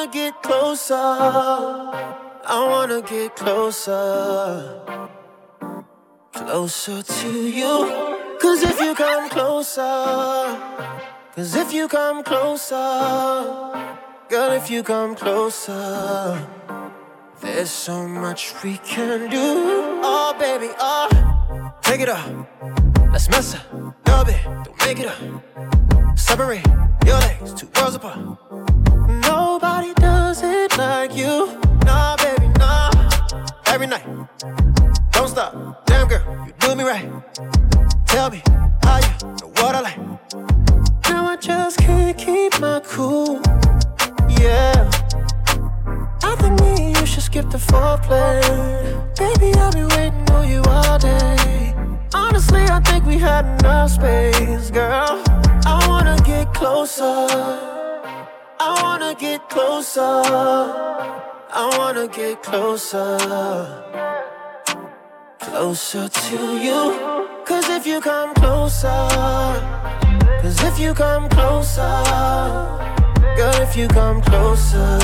wanna get closer. I wanna get closer. Closer to you. Cause if you come closer, cause if you come closer, girl, if you come closer, there's so much we can do. Oh, baby, oh, take it up. Let's mess up, love it, don't make it up. Separate your legs, two worlds apart. Nobody does it like you. Nah, baby, nah. Every night, don't stop. Damn girl, you do me right. Tell me how you know what I like. Now I just can't keep my cool. Yeah. I think me and you should skip the foreplay. Baby, I've been waiting on you all day. Honestly, I think we had enough space, girl. I wanna get closer. I wanna get closer. I wanna get closer. Closer to you. Cause if you come closer. Cause if you come closer. Girl, if you come closer.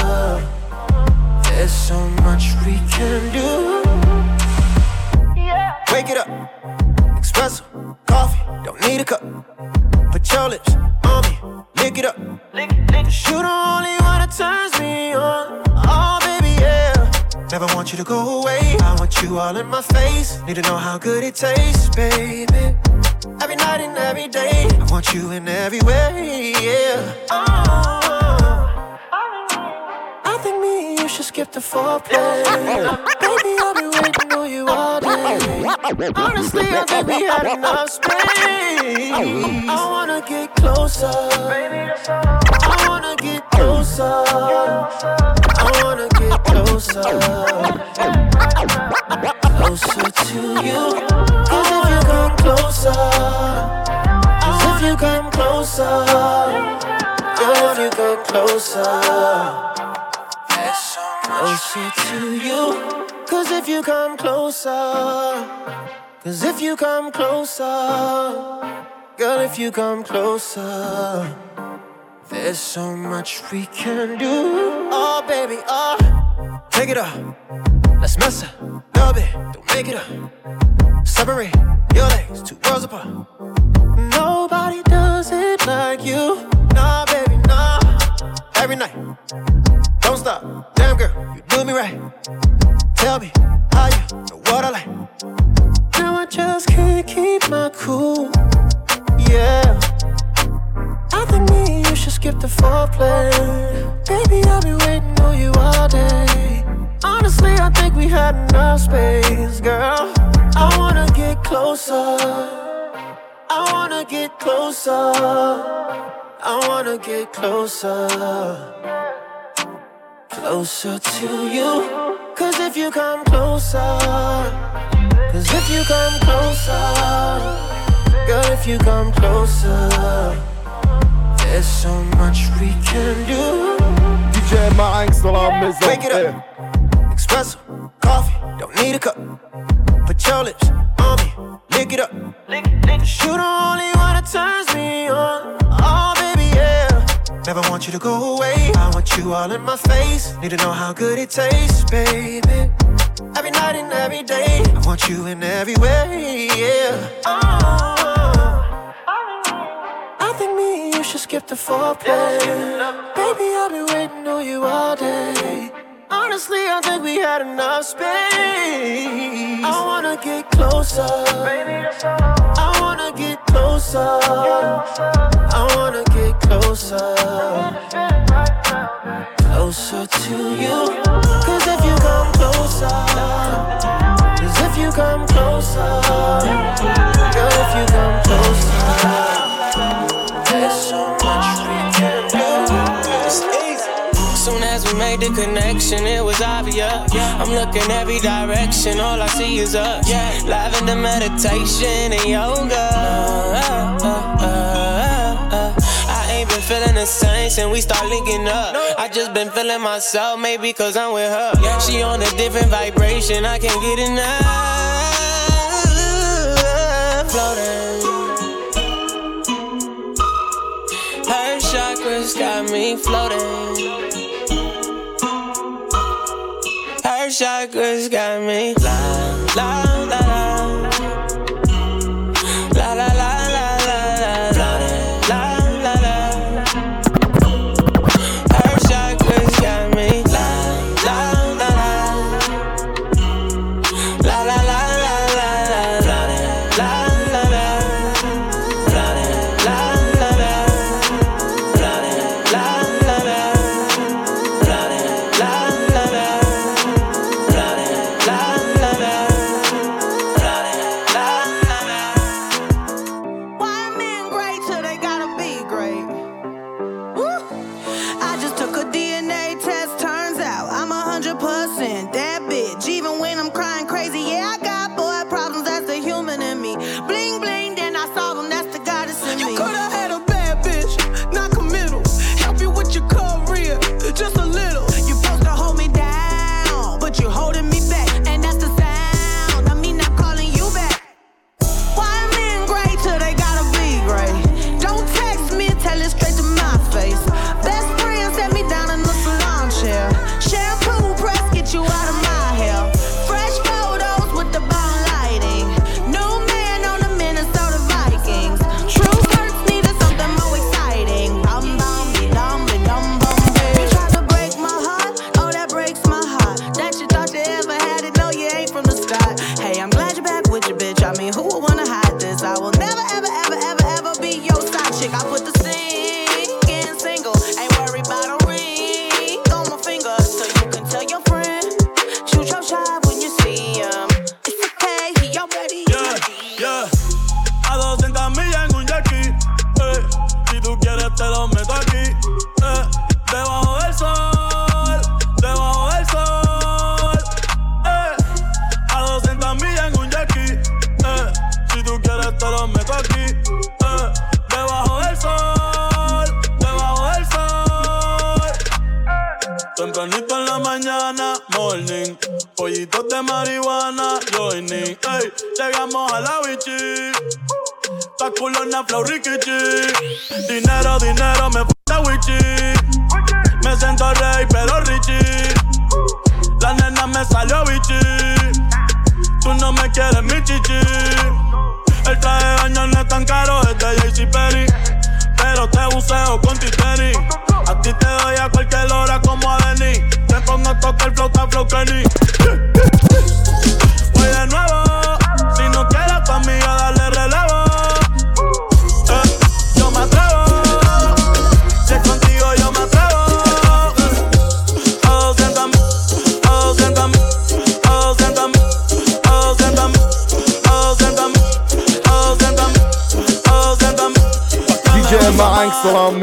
There's so much we can do. Wake it up. Espresso, coffee, don't need a cup. Your lips on me, lick it up. Lick, lick. You the only one that turns me on. Oh, baby, yeah. Never want you to go away. I want you all in my face. Need to know how good it tastes, baby. Every night and every day. I want you in every way, yeah. Oh. oh. I think me should skip the foreplay. Baby, I've been waiting on you all day. Honestly, I think we had enough space. I wanna get closer. I wanna get closer. I wanna get closer. Closer to you. Cause if you come closer. Cause if you come closer. Girl, if you come closer. Closer to you. Cause if you come closer. Cause if you come closer. Girl, if you come closer. There's so much we can do. Oh, baby, oh. Take it up. Let's mess up. Love it, don't make it up. Separate your legs, two worlds apart. Nobody does it like you. Nah, baby, nah. Every night, don't stop. Damn girl, you do me right. Tell me how you know what I like. Now I just can't keep my cool. Yeah. I think me and you should skip the foreplay. Baby, I've been waiting on you all day. Honestly, I think we had enough space, girl. I wanna get closer. I wanna get closer. I wanna get closer closer to you. Cause if you come closer, cause if you come closer, girl, if you come closer, there's so much we can do. DJ ma angst wel up, espresso, coffee, don't need a cup. Put your lips on me, lick it up. Lick, lick. Cause you the only one that turns me on. All Never want you to go away. I want you all in my face. Need to know how good it tastes, baby. Every night and every day. I want you in every way, yeah. Oh. I think me and you should skip the foreplay. Baby, I've been waiting on you all day. Honestly, I think we had enough space. I wanna get closer. I wanna get closer. I wanna get closer. Closer to you. Cause if you come closer. Cause if you come closer. Girl, if you come closer. There's so we made the connection, it was obvious. Yeah. I'm looking every direction, all I see is us. Lavender meditation and yoga. Uh, uh, uh, I ain't been feeling the same since we start linking up. I just been feeling myself, maybe cause I'm with her. Yeah. She on a different vibration, I can't get enough. Floating. Her chakras got me floating. Chakras got me. La, la.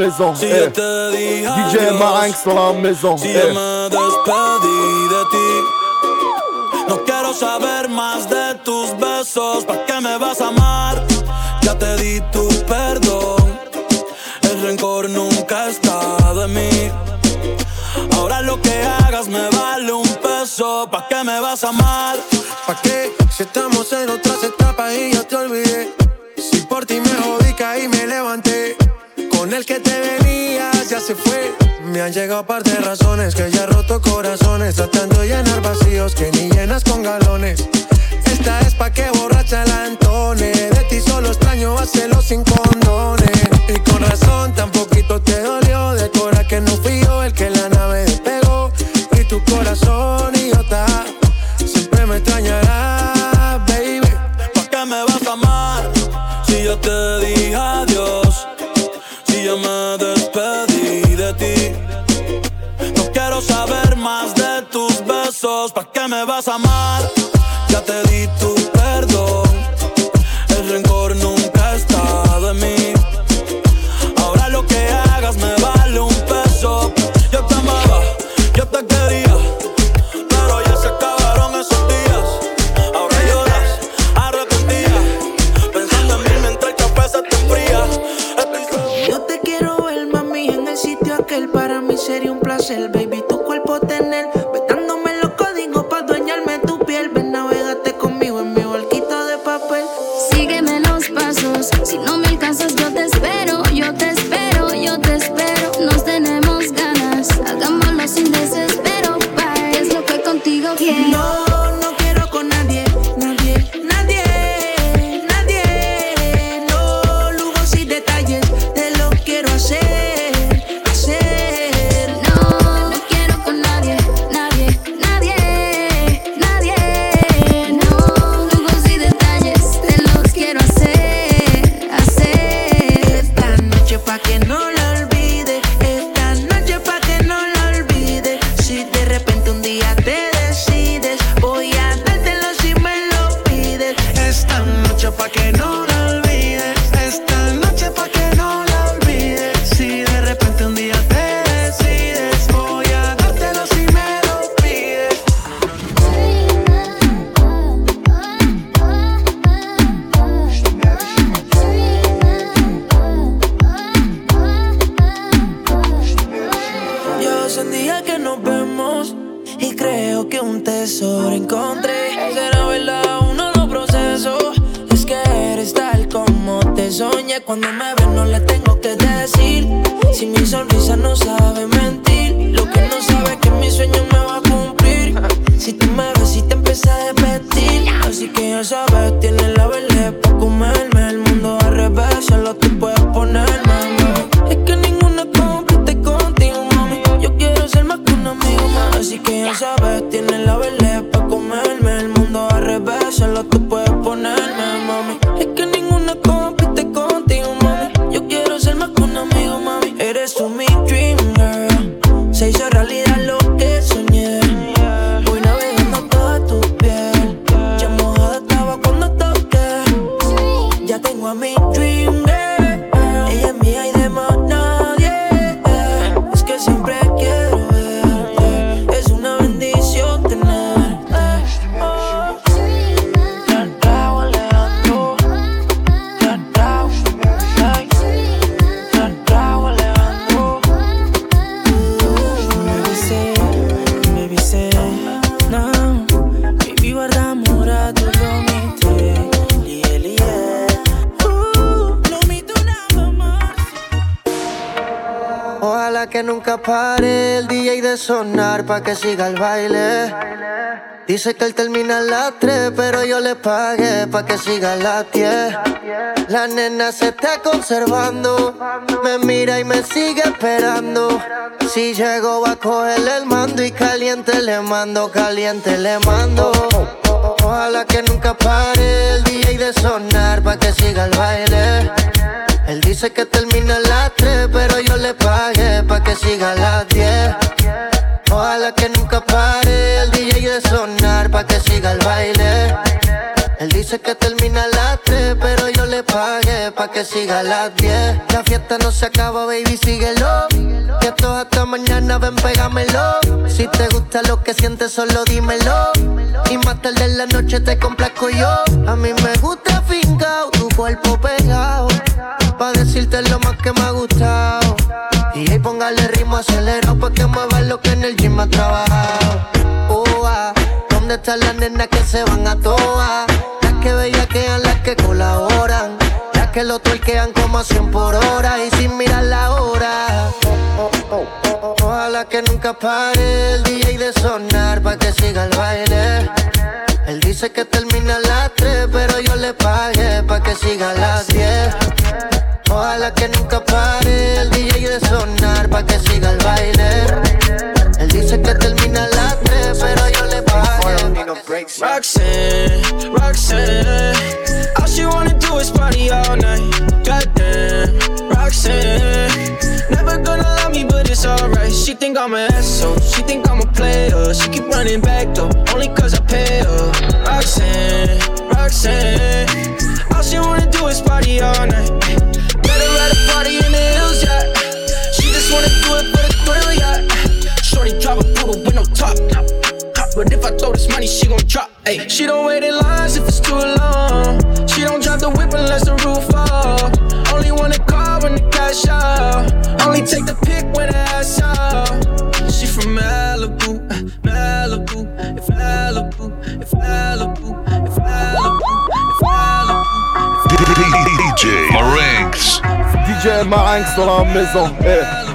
Si yo eh. te dije DJ Max la maison. Si eh. yo me despedí de ti. No quiero saber más de tus besos. Llegado par de razones que ya roto corazones. Tratando de llenar vacíos que ni llenas con galones. Esta es pa' que borracha la entone. De ti solo extraño hacerlo sin condones. Y con razón tan poquito te dolió. De cora que no fui yo el que la nave despegó. Y tu corazón idiota siempre me extrañará, baby. ¿Para qué me vas a amar si yo te el baile. Dice que él termina a las 3, pero yo le pagué pa' que siga a las 10. La nena se está conservando, me mira y me sigue esperando. Si llego va a cogerle el mando y caliente le mando, caliente le mando. Ojalá que nunca pare el DJ de sonar pa' que siga el baile. Él dice que termina a las 3, pero yo le pagué pa' que siga a las 10. Ojalá que nunca pare el DJ de sonar pa' que siga el baile. Él dice que termina a las 3, pero yo le pagué pa' que siga a las 10. La fiesta no se acaba, baby, síguelo. Que esto es hasta mañana, ven, pégamelo. Si te gusta lo que sientes, solo dímelo. Y más tarde en la noche te complazco yo. A mí me gusta fincao, tu cuerpo pegado. Pa' decirte lo más que me ha gustado. Y ahí póngale ritmo acelerado pa' que mueva lo que en el gym ha trabajado. Ah, ¿Dónde están las nenas que se van a toa? Las que bellaquean, las que colaboran. Las que lo tuerquean como a 100 por hora y sin mirar la hora. Ojalá que nunca pare el DJ de sonar pa' que siga el baile. Él dice que termina a las 3, pero yo le pagué pa' que siga las 10. Ojalá que nunca pare el DJ de sonar pa' que siga el baile. Él dice que termina a las 3, pero yo le pagué. Roxanne, Roxanne. All she wanna do is party all night. Goddamn, Roxanne. Never gonna love me, but it's alright. She think I'm an asshole. She think I'm a player. She keep running back though, only cause I pay her. Roxanne, Roxanne. All she wanna do is party all night. A party in the hills, yeah. She just wanna do it for the thrill, yeah. Shorty drive a poodle with no top. But if I throw this money, she gon' drop. Ay. She don't wait in lines if it's too long. She don't drive the whip unless the roof fall. Only wanna call when the cash out. Only take the pic when the ass out. She from Malibu, uh, Malibu, if Malibu, if Malibu, if Malibu, if Malibu. DJ Marinx. DJ Marinx dans la maison. Eh.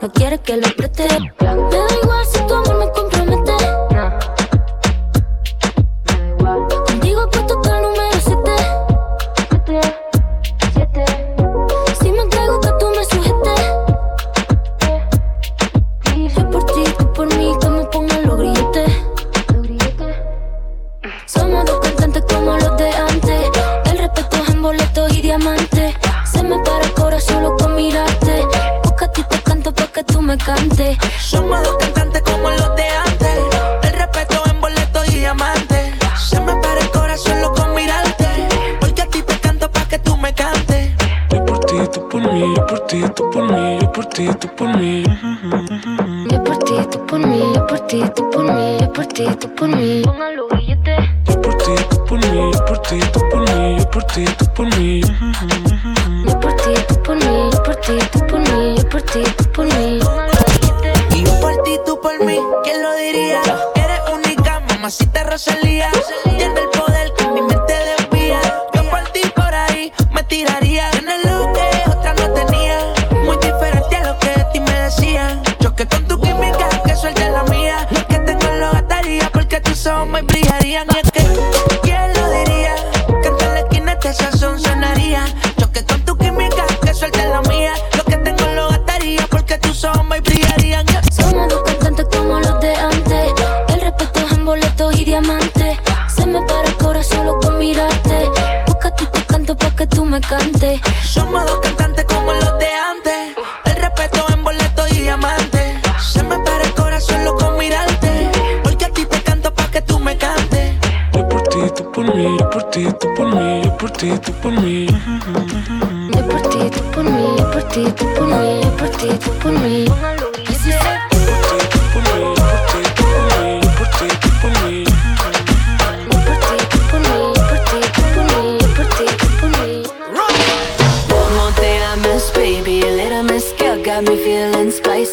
No quiere que lo preste.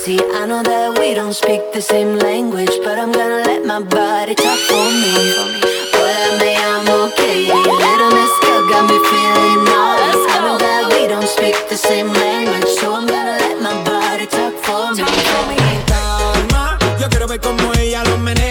See, I know that we don't speak the same language, but I'm gonna let my body talk for me. Boy, I may, I'm okay. Little Miss Girl got me feeling nice. I know that we don't speak the same language, so I'm gonna let my body talk for me. Calma, yo quiero ver como ella lo menea.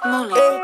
Suene.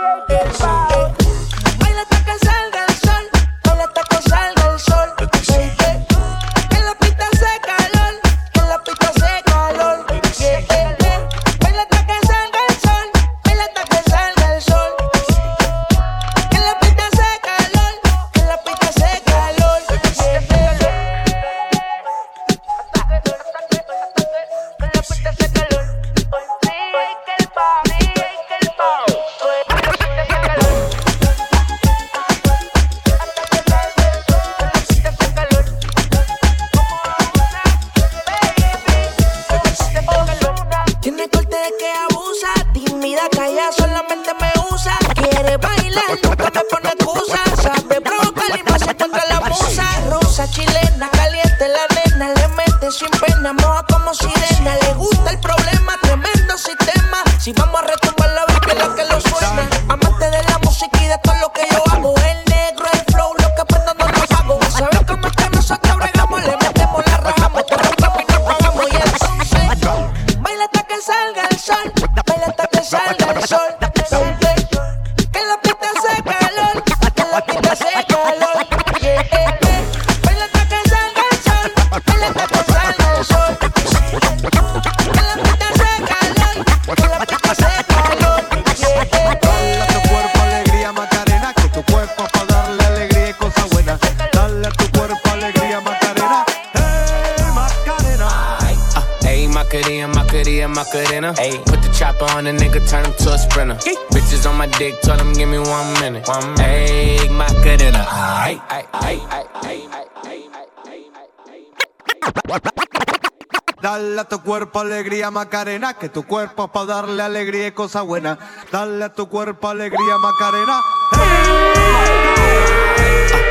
Dale a tu cuerpo alegría Macarena, que tu cuerpo es para darle alegría y cosa buena. Dale a tu cuerpo alegría Macarena.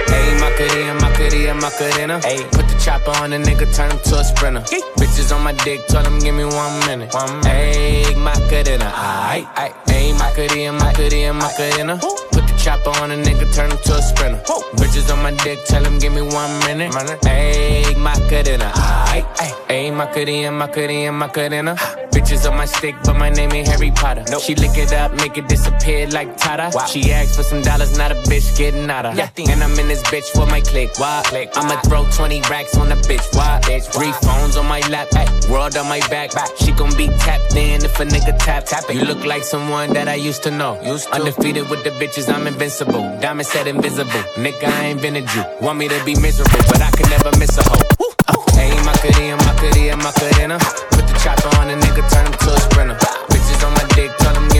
Ayy, Macarena, Macarena, Macarena. Ayy, put the chopper on the nigga, turn him to a sprinter. Bitches on my dick, tell him give me one minute. One minute. Ayy, Macarena. Ayy, Macarena, Macarena, Macarena. Chopper on a nigga, turn him to a sprinter. Bitches on my dick, tell him give me one minute. Ayy, Macarena. Ayy, ayy, ayy, Macarena, Macarena, Macarena. Bitches on my stick, but my name ain't Harry Potter. She lick it up, make it disappear like Tata. She asked for some dollars, not a bitch getting out of. And I'm in this bitch with my click. Why? click. I'ma throw 20 racks on the bitch. Why? bitch. Three phones on my lap, ay, world on my back. She gon' be tapped in if a nigga tap. tap it. You look like someone that I used to know. Undefeated with the bitches, I'm invincible. Diamond said invisible. Nigga, I ain't been a Jew. Want me to be miserable, but I can never miss a hoe. Hey, Macarena, Macarena, Macarena. Chopper on a nigga, turn him to a sprinter. Bitches on my dick, tell him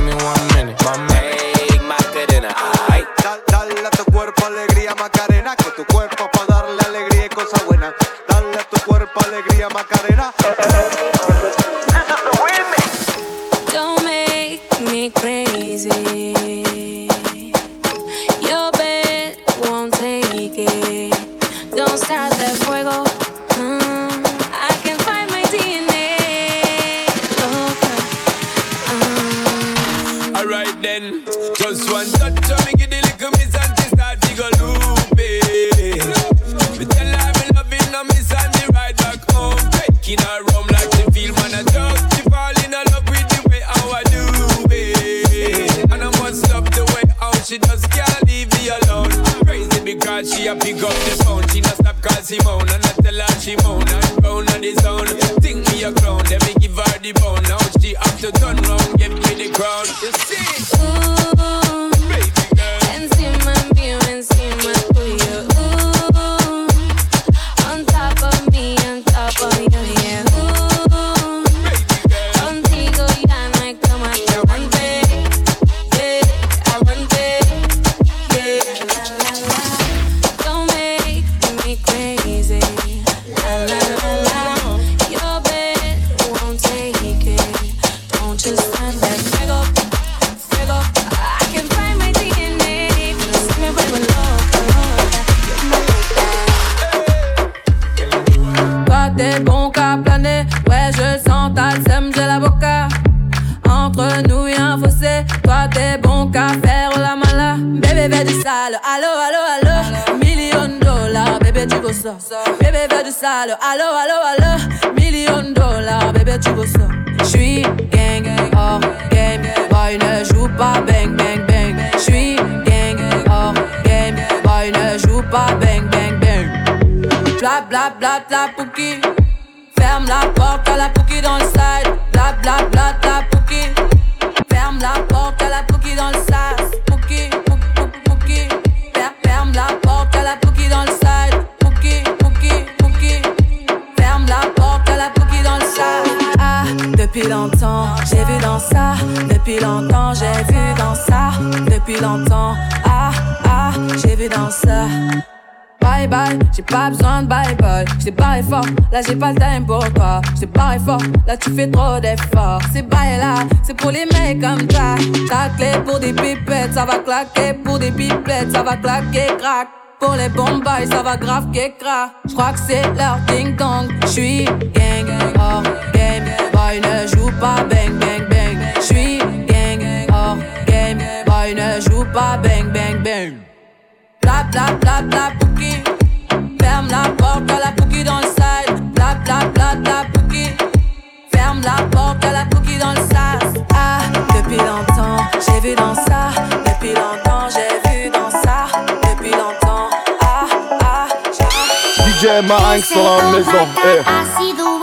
ça va claquer. Pour des pipettes, ça va claquer, crack. Pour les bombes, ça va grave crack. J'crois que c'est leur ding dong. J'suis gang, hors game. Boy ne joue pas bang bang bang. J'suis gang, hors game. Boy ne joue pas bang bang bang. DJ Marinx dans la maison. Eh.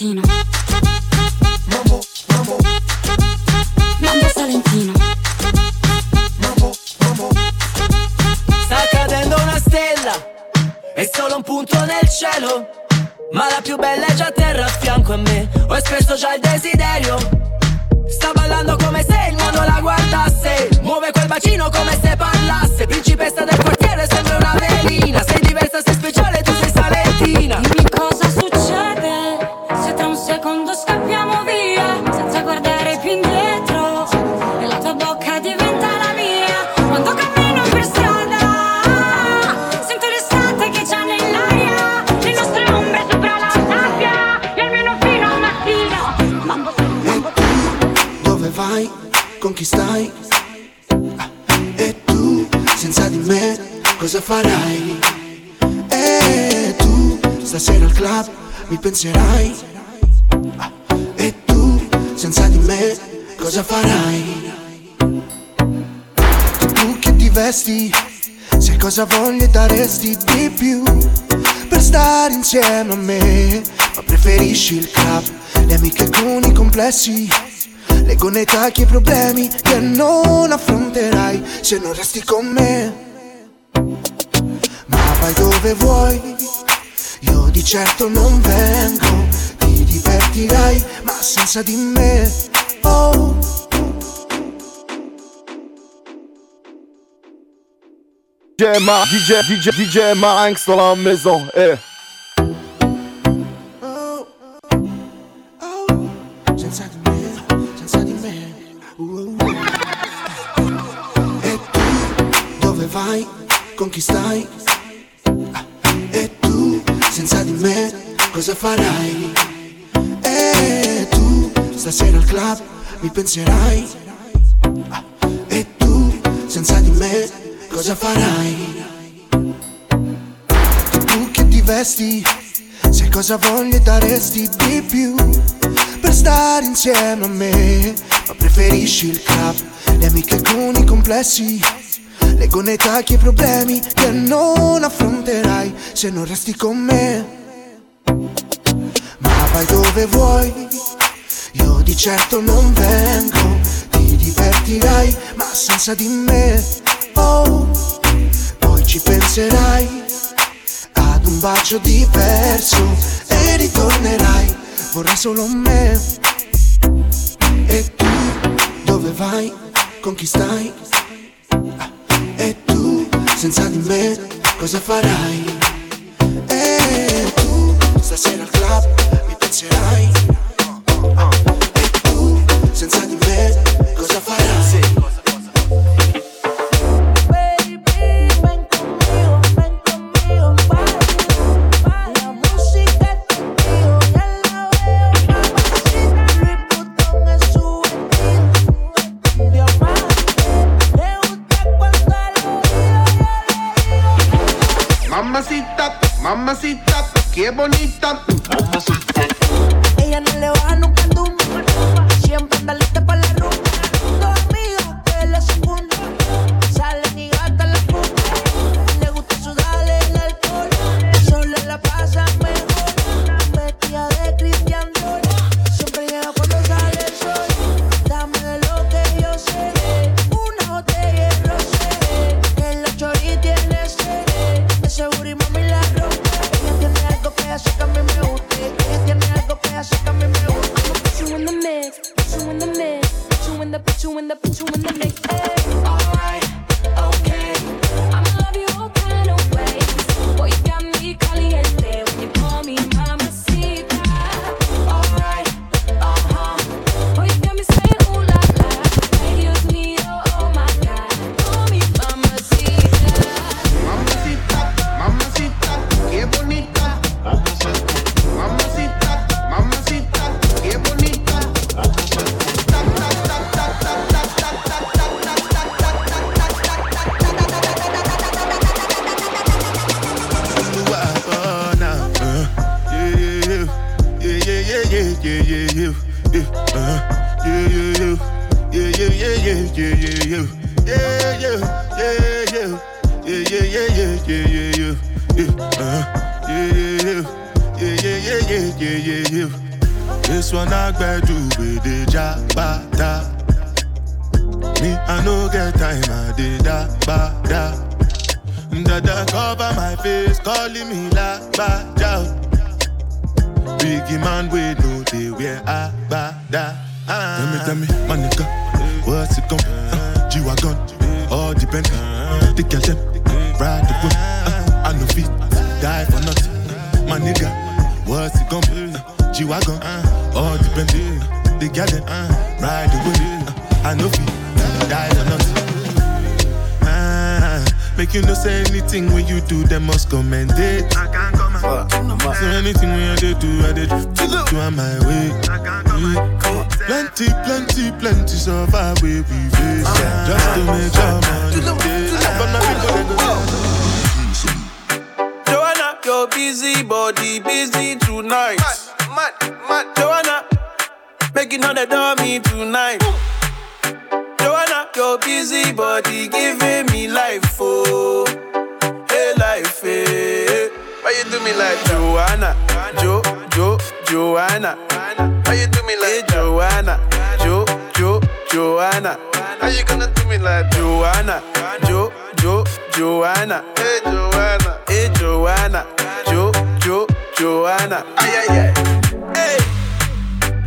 mattino. penserai? Ah, e tu, senza di me, cosa farai? Tu che ti vesti, se cosa voglio daresti di più per stare insieme a me, ma preferisci il club, le amiche con i complessi. Le gonne tacchi e problemi che non affronterai se non resti con me. certo non vengo, ti divertirai, ma senza di me. Oh. DJ Ma, DJ, DJ, DJ Ma, angst dans la maison, eh. Oh. Oh. Senza di me, senza di me. Oh. E tu, dove vai? Con chi stai? cosa farai? E tu stasera al club mi penserai? Ah, e tu senza di me cosa farai? Tu che ti vesti? Se cosa voglio daresti di più per stare insieme a me? Ma preferisci il club, le amiche con i complessi? Le gonne tacchi e problemi che non affronterai se non resti con me dove vuoi. Io di certo non vengo, ti divertirai, ma senza di me. Oh, poi ci penserai ad un bacio diverso e ritornerai. vorrai solo me. E tu dove vai? Con chi stai? Ah, e tu senza di me cosa farai? E tu stasera al club tonight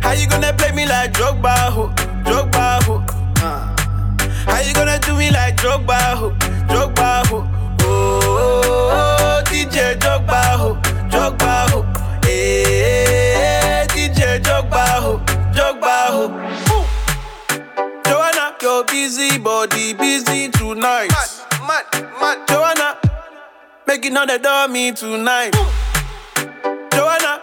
how you gonna play me like Drogba, ho, Drogba, ho? Uh. How you gonna do me like Drogba, ho, Drogba, ho? Oh, oh, oh, DJ Drogba, ho, Drogba, ho. Eh, eh, eh. Hey, DJ Drogba, ho, Drogba, ho. Ooh. Joanna, your busy body busy tonight. Mad, mad, mad. Joanna, making all the dummy tonight. Joanna,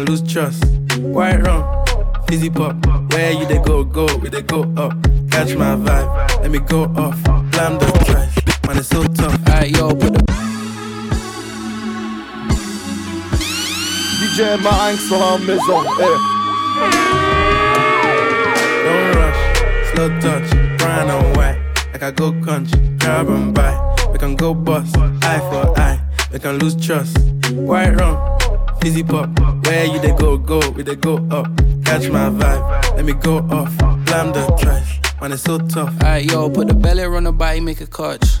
We can lose trust. White rum, fizzy pop. Where you they go, go, we they go up. Catch my vibe, let me go off. Blam the drive, man, it's so tough. Alright, yo, put the DJ Marinx dans la maison. Eh. Don't rush, slow touch, brown and white. Like I go country, grab and buy. We can go bust, eye for eye. We can lose trust. White rum, fizzy pop. Where you they go, go, we they go up. Catch my vibe, let me go off. Blam the trash, man, it's so tough. Alright, yo, put the belly on the body, make a catch.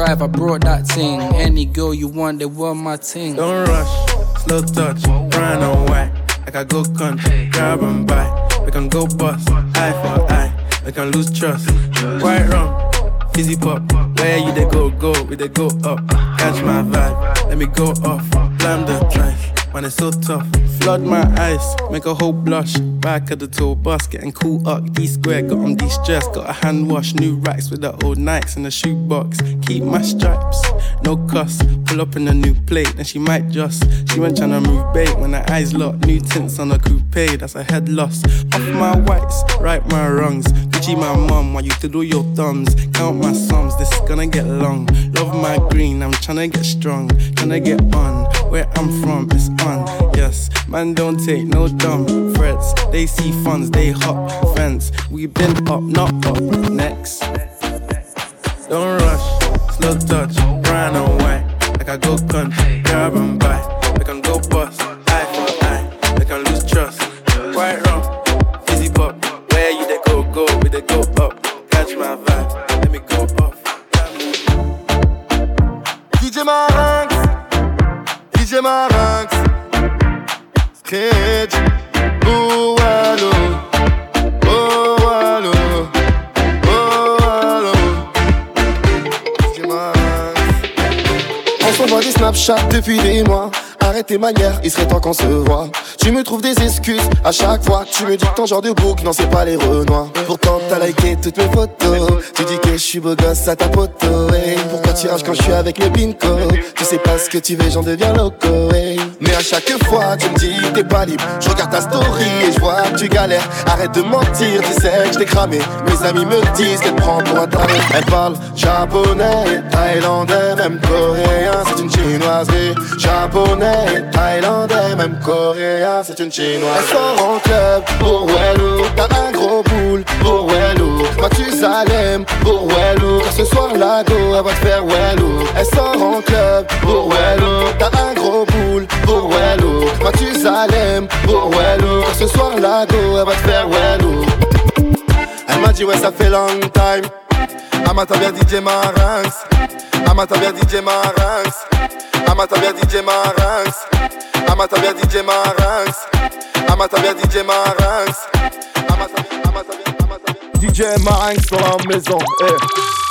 I brought that thing. Any girl you want, they want my ting. Don't rush, slow touch, and white. Like I go country, grab and buy. We can go bust, eye for eye. We can lose trust. White rum, fizzy pop. Where you they go, go, we they go up. Catch my vibe, let me go off. Blam the drive, man, it's so tough. Flood my eyes, make a whole blush. Back of the tour bus, getting cool up. D square, got on de stress. Got a hand wash, new racks with the old Nikes in the shoebox. Keep my stripes, no cuss. Pull up in a new plate, and she might just. She went tryna move bait when her eyes locked. New tints on a coupe, that's a head loss. Off my whites, right my wrongs. Gucci my mum, while you to do your thumbs. Count my sums, this is gonna get long. Love my green, I'm tryna get strong. Tryna get on, where I'm from, it's on. Yes, man, don't take no dumb threats. They see funds, they hop fence. We been up, not up. Next. Don't rush, slow touch, brown and white. Like I go country, grab and buy. des marinx Scratch. Oh allô. Oh allô. Oh des Snapchat depuis des mois. Tes manières, il serait temps qu'on se voit. Tu me trouves des excuses à chaque fois. Tu me dis que ton genre de bouc, non, c'est pas les renois. Pourtant, t'as liké toutes mes photos. Tu dis que je suis beau gosse à ta poteau. Pourquoi tu rages quand je suis avec mes pinko? Tu sais pas ce que tu veux, j'en deviens loco. Mais à chaque fois, tu me dis t'es pas libre. Je regarde ta story et je vois que tu galères. Arrête de mentir, tu sais que je t'ai cramé. Mes amis me disent qu'elle prend pour un taré. Elle parle japonais, thaïlandais, même coréen. C'est une chinoiserie. Japonais, thaïlandais, même coréen. C'est une chinoise. Elle sort en club pour Wello. T'as un gros boule pour Wello. Mathusalem pour Wello. Car ce soir, la go, elle va te faire Wello. Elle sort en club pour Wello. T'as un gros boule pour Wello. Mathusalem pour Wello. Car ce soir, la go, elle va te faire Wello. Elle m'a dit ouais ça fait long time Amata bien DJ Marinx Amata bien DJ Marinx Amata bien DJ Marinx Amata bien DJ Marinx Amata bien DJ Marinx DJ Marinx dans la maison. eh.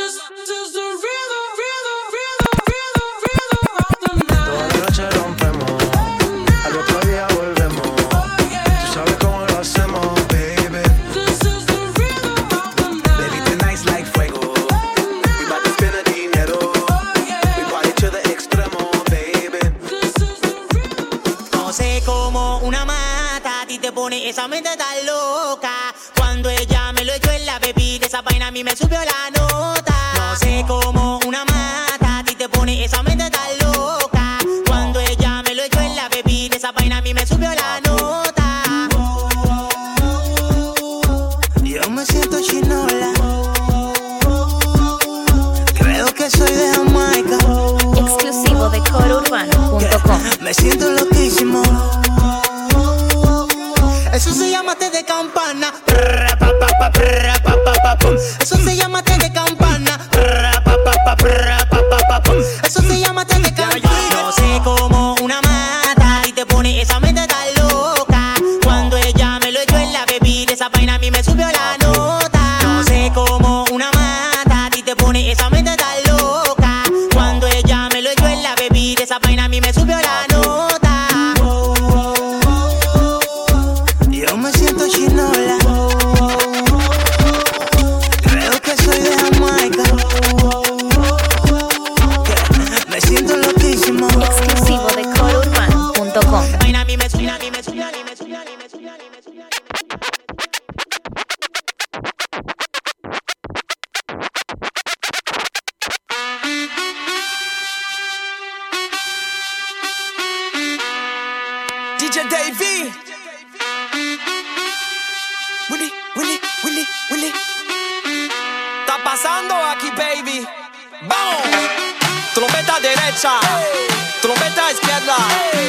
Muni, esa mente está loca. Derecha. Trompeta izquierda.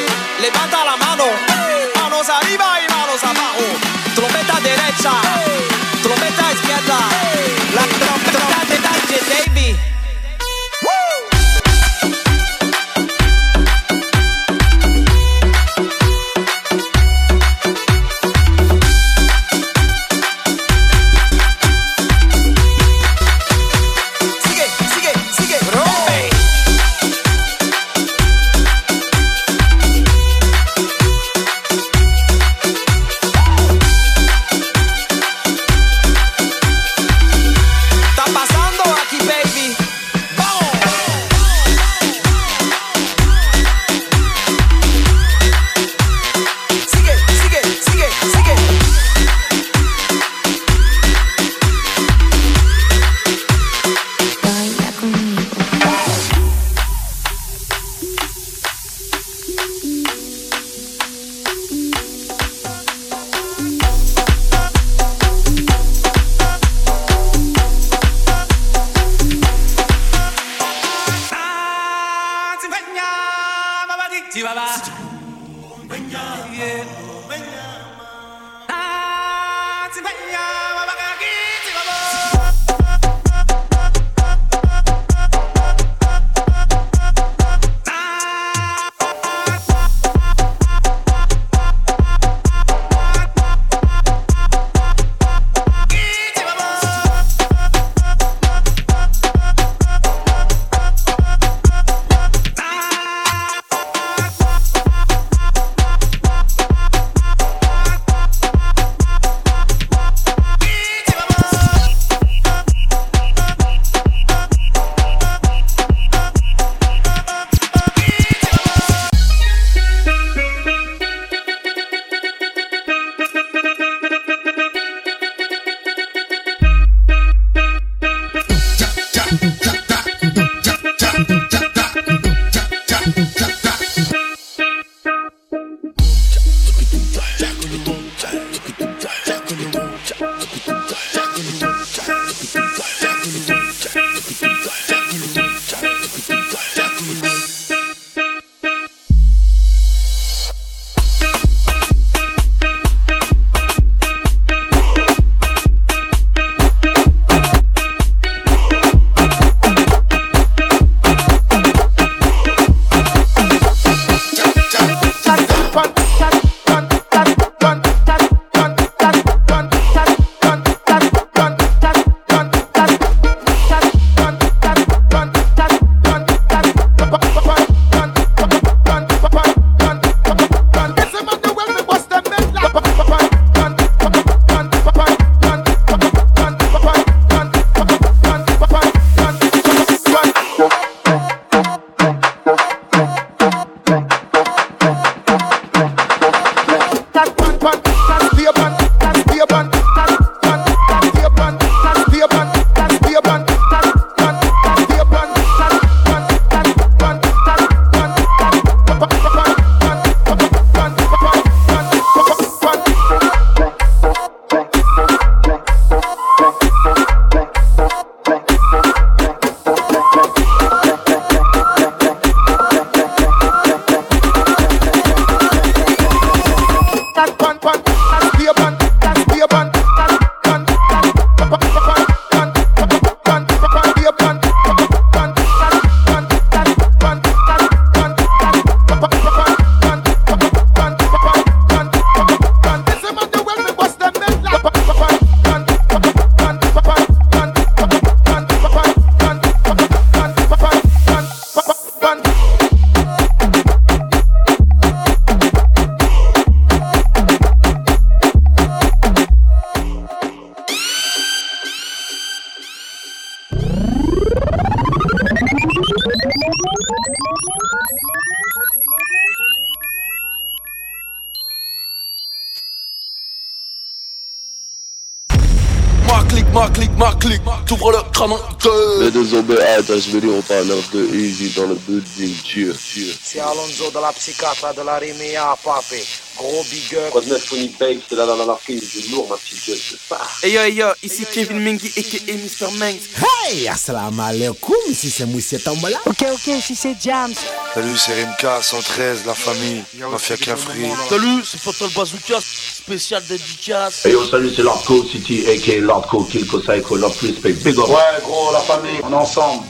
Je vais au parleur de Easy dans le building. Cheers, cheers. C'est Alonso de la psychiatre de la Rimia, papi. Gros big up. Quoi de neuf, Tony Babe, c'est là dans la prise du lourd, ma petite gueule, c'est ça. Hey yo, hey yo, ici Kevin Mengi aka Mr. Mengs. Hey, assalamu alaikum, ici c'est Moussé Tambola. Ok, ok, ici c'est Jams. Salut, c'est Rimka, 113, la famille, Mafia Cafri. Salut, c'est Fatal Bazooka, spécial dédicace. Hey yo, salut, c'est Lordco City aka Lordco Kilko Psycho, Love Respect, big up. Ouais, gros, la famille, on est ensemble.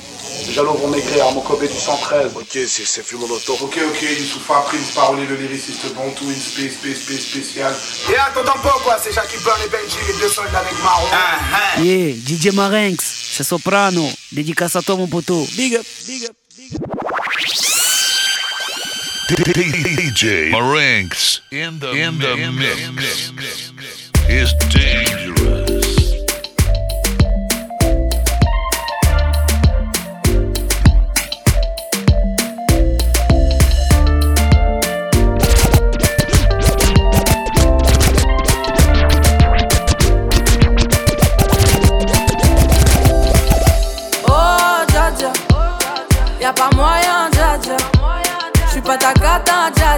Jalo vont maigrir, Armokobé du 113. Ok, c'est c'est Fumonoto. Ok, ok, Youssoufa, Prince, Paroli, le lyriciste bon, tout une space, space, space spécial. Et attends pas quoi, c'est Jackie Burn et Benji, les deux soldats avec Marron. Ah, Yeah, DJ Marinx, c'est Soprano. Dédicace à toi mon poteau. Big up, big up. DJ Marinx in the, in the mix is dangerous.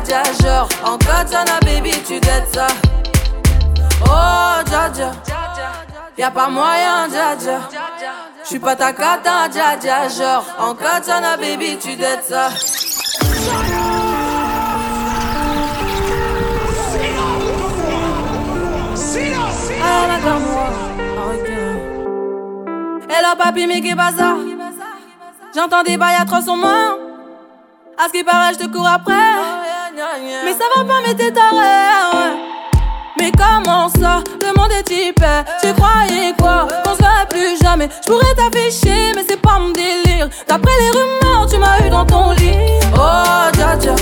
Dja. Genre, en katana, baby, tu dettes ça. Oh, dja. Y'a pas moyen, dja. J'suis pas ta cata, dja dja. Genre, en katana, baby, tu dettes ça. Moi. Hello papi, mais pas ça? J'entends des bails à 300 morts. À ce qui paraît, je te cours après. Mais ça va pas, mais t'es taré. ouais. Mais comment ça Le monde est type. Tu croyais quoi Qu'on se plus jamais. Je pourrais t'afficher, mais c'est pas mon délire. D'après les rumeurs, tu m'as eu dans ton lit. Oh, dja dja.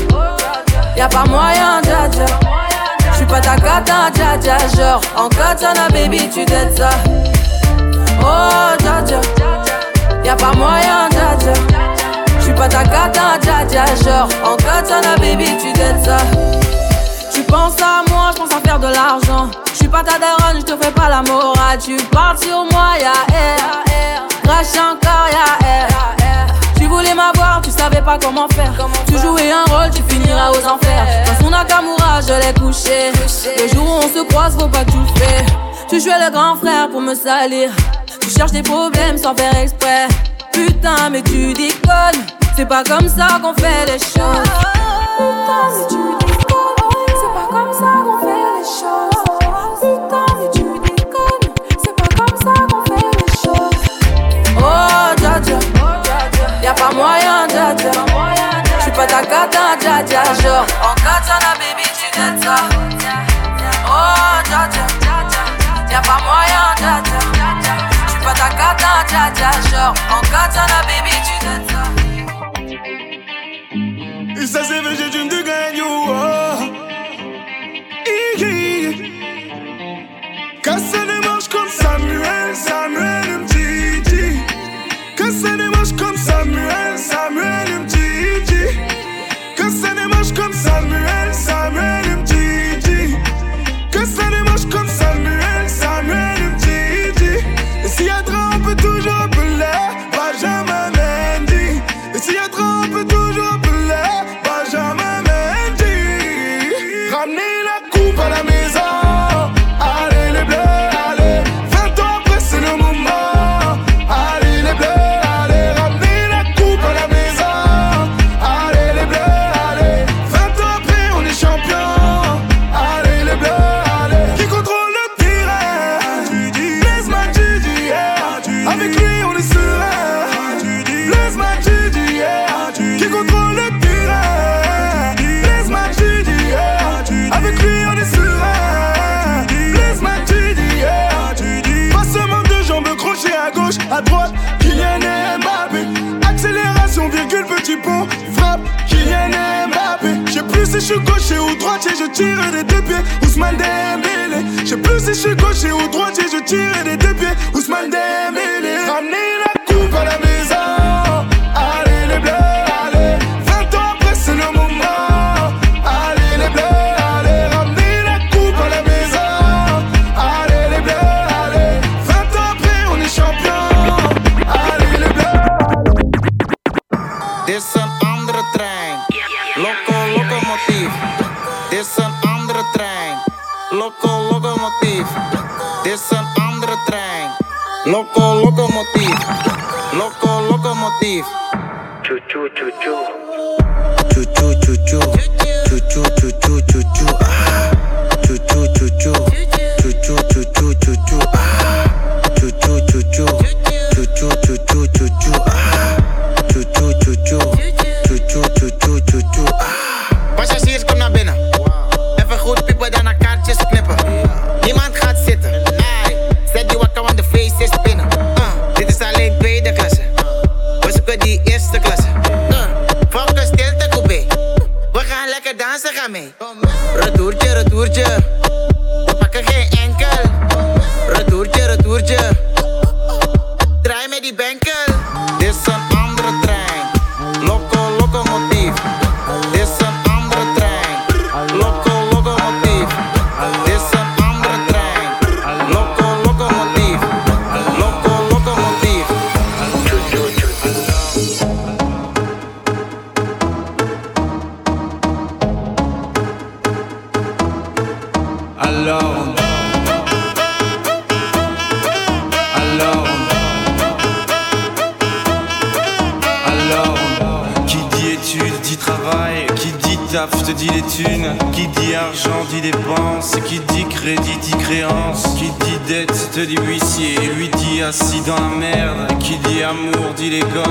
Y'a pas moyen, dja dja. J'suis pas ta cata, dja dja. Genre, en katana, baby, tu dettes ça. Oh, dja dja. Y'a pas moyen, dja dja. J'suis pas ta cata, dja dja. Genre, en katana, baby, tu dettes ça. Tu penses à moi, j'pense à faire de l'argent. J'suis pas ta daronne, j'te fais pas la morale. Tu parles sur moi, y'a air. Crash encore, y'a air. Tu voulais m'avoir, tu savais pas comment faire. Tu jouais un rôle, tu finiras aux enfers. Dans son Nakamura, je l'ai couché. Le jour où on se croise, faut pas tout faire. Tu jouais le grand frère pour me salir. Tu cherches des problèmes sans faire exprès. Putain, mais tu déconnes. C'est pas comme ça qu'on fait les choses. Putain, mais tu déconnes. C'est pas comme ça qu'on fait les choses. Putain, mais tu déconnes. C'est pas comme ça qu'on fait les choses. Oh, dja dja. Y'a pas moyen, dja dja. J'suis pas ta cata, dja dja. Genre, en katana, baby, tu dettes ça. Oh, dja dja. Y'a pas moyen, dja dja. J'suis pas ta cata, dja dja. Genre, en katana, baby, tu dettes ça. Ça c'est vrai, j'ai me gagne, oh, oh. Iggy. Quand ça comme Samuel, Samuel Mtiti. Quand ça démarche comme Samuel, Samuel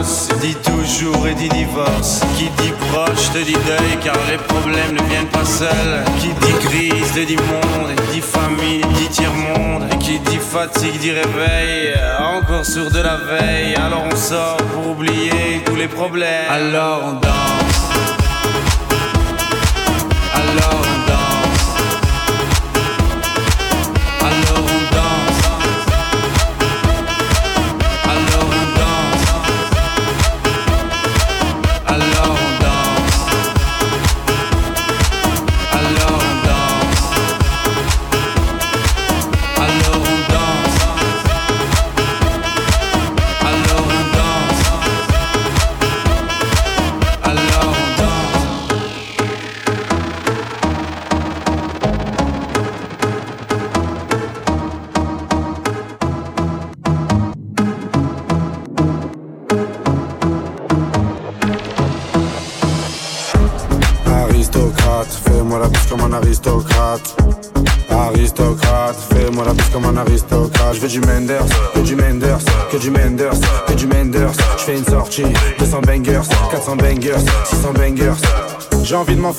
divorce dit toujours et dit divorce. Qui dit proche te dit deuil car les problèmes ne viennent pas seuls. Qui dit crise te dit monde, dit famille, dit tiers-monde. Et Qui dit fatigue dit réveil, encore sourd de la veille. Alors on sort pour oublier tous les problèmes. Alors on danse. Alors on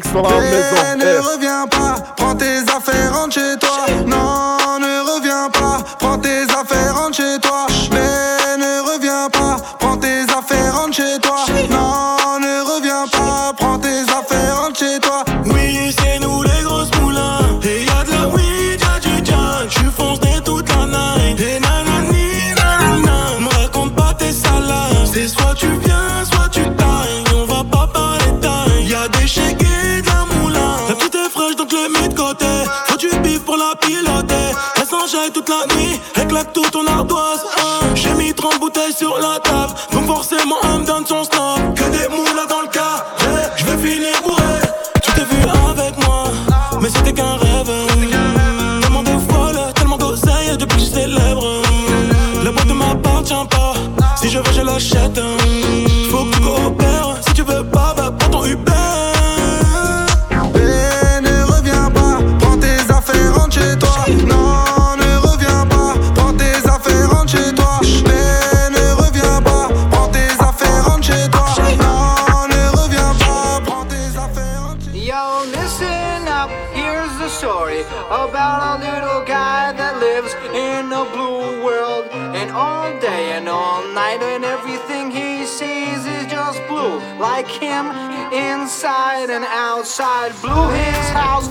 gangster, I'm blue his house,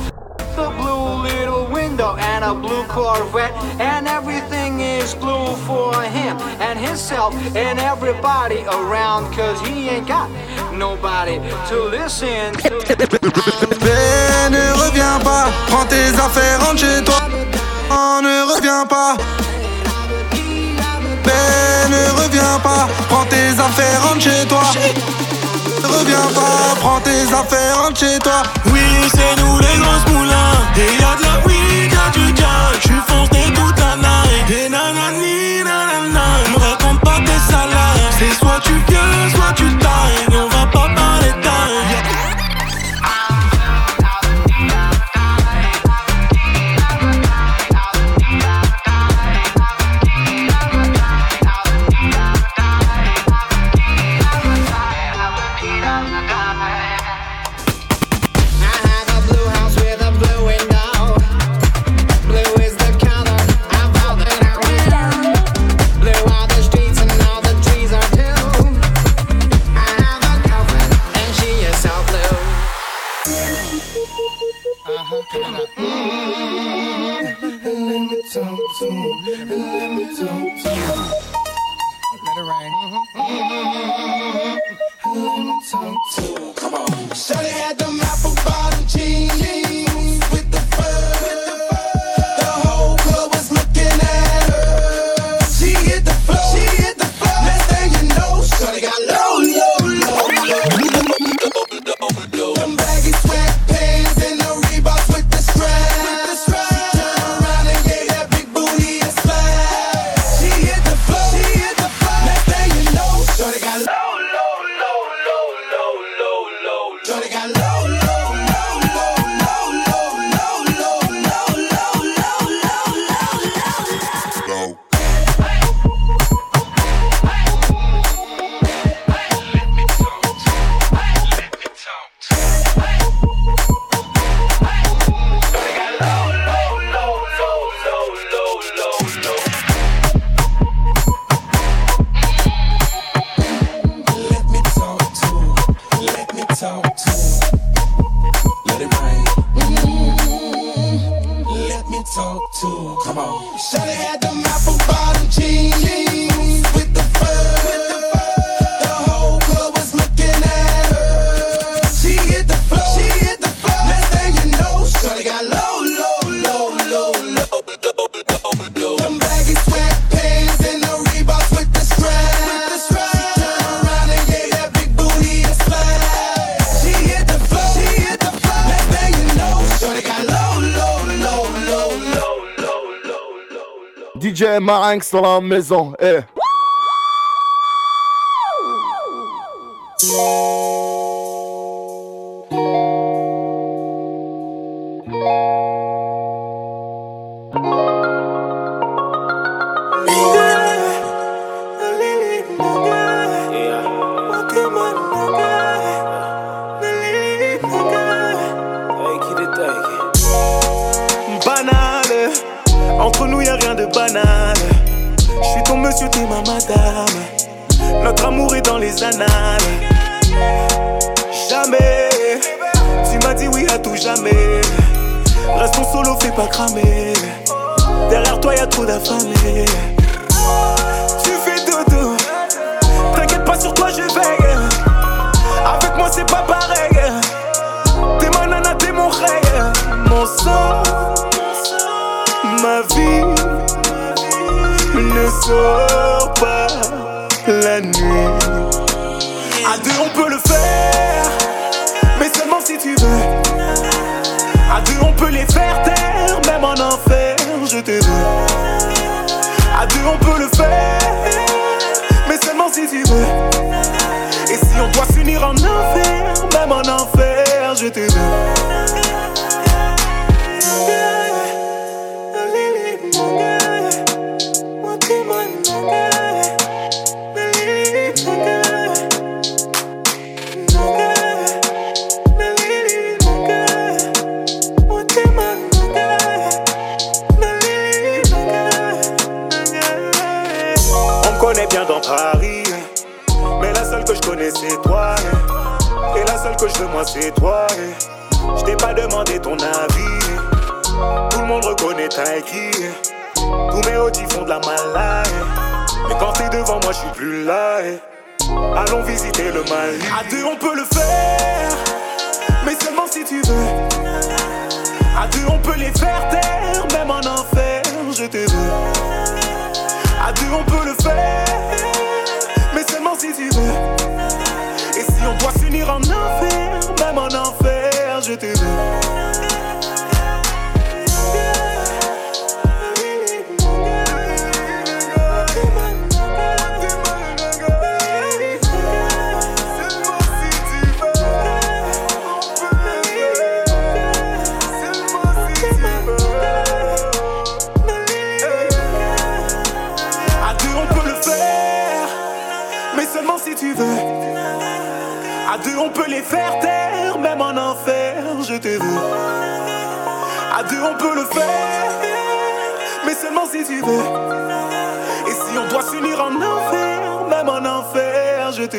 the blue little window, and a blue Corvette, and everything is blue for him and himself and everybody around, cause he ain't got nobody to listen to. Mais ne reviens pas, prends tes affaires, rentre chez toi. Oh, ne reviens pas. Mais ne reviens pas, prends tes affaires, rentre chez toi te revient pas. Prends tes affaires, rentre chez toi. Oui, c'est nous les grosses moulins. Et y'a de la weed, y'a du gaz. J'suis foncé toute la night. Et nanani. ma angst dans la maison. Eh. Tous mes audits font de la malade. Mais quand t'es devant moi, je suis plus là. Allons visiter le Mali. À deux, on peut le faire. Mais seulement si tu veux. À deux, on peut les faire on peut le faire, mais seulement si tu veux. Et si on doit s'unir en enfer, même en enfer, je te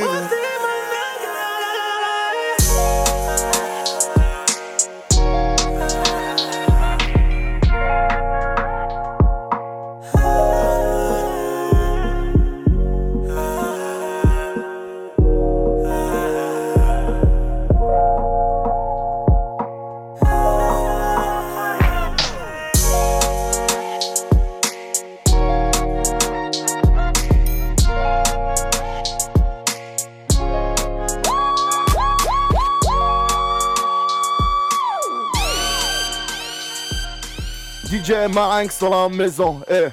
Marinx dans la maison, eh.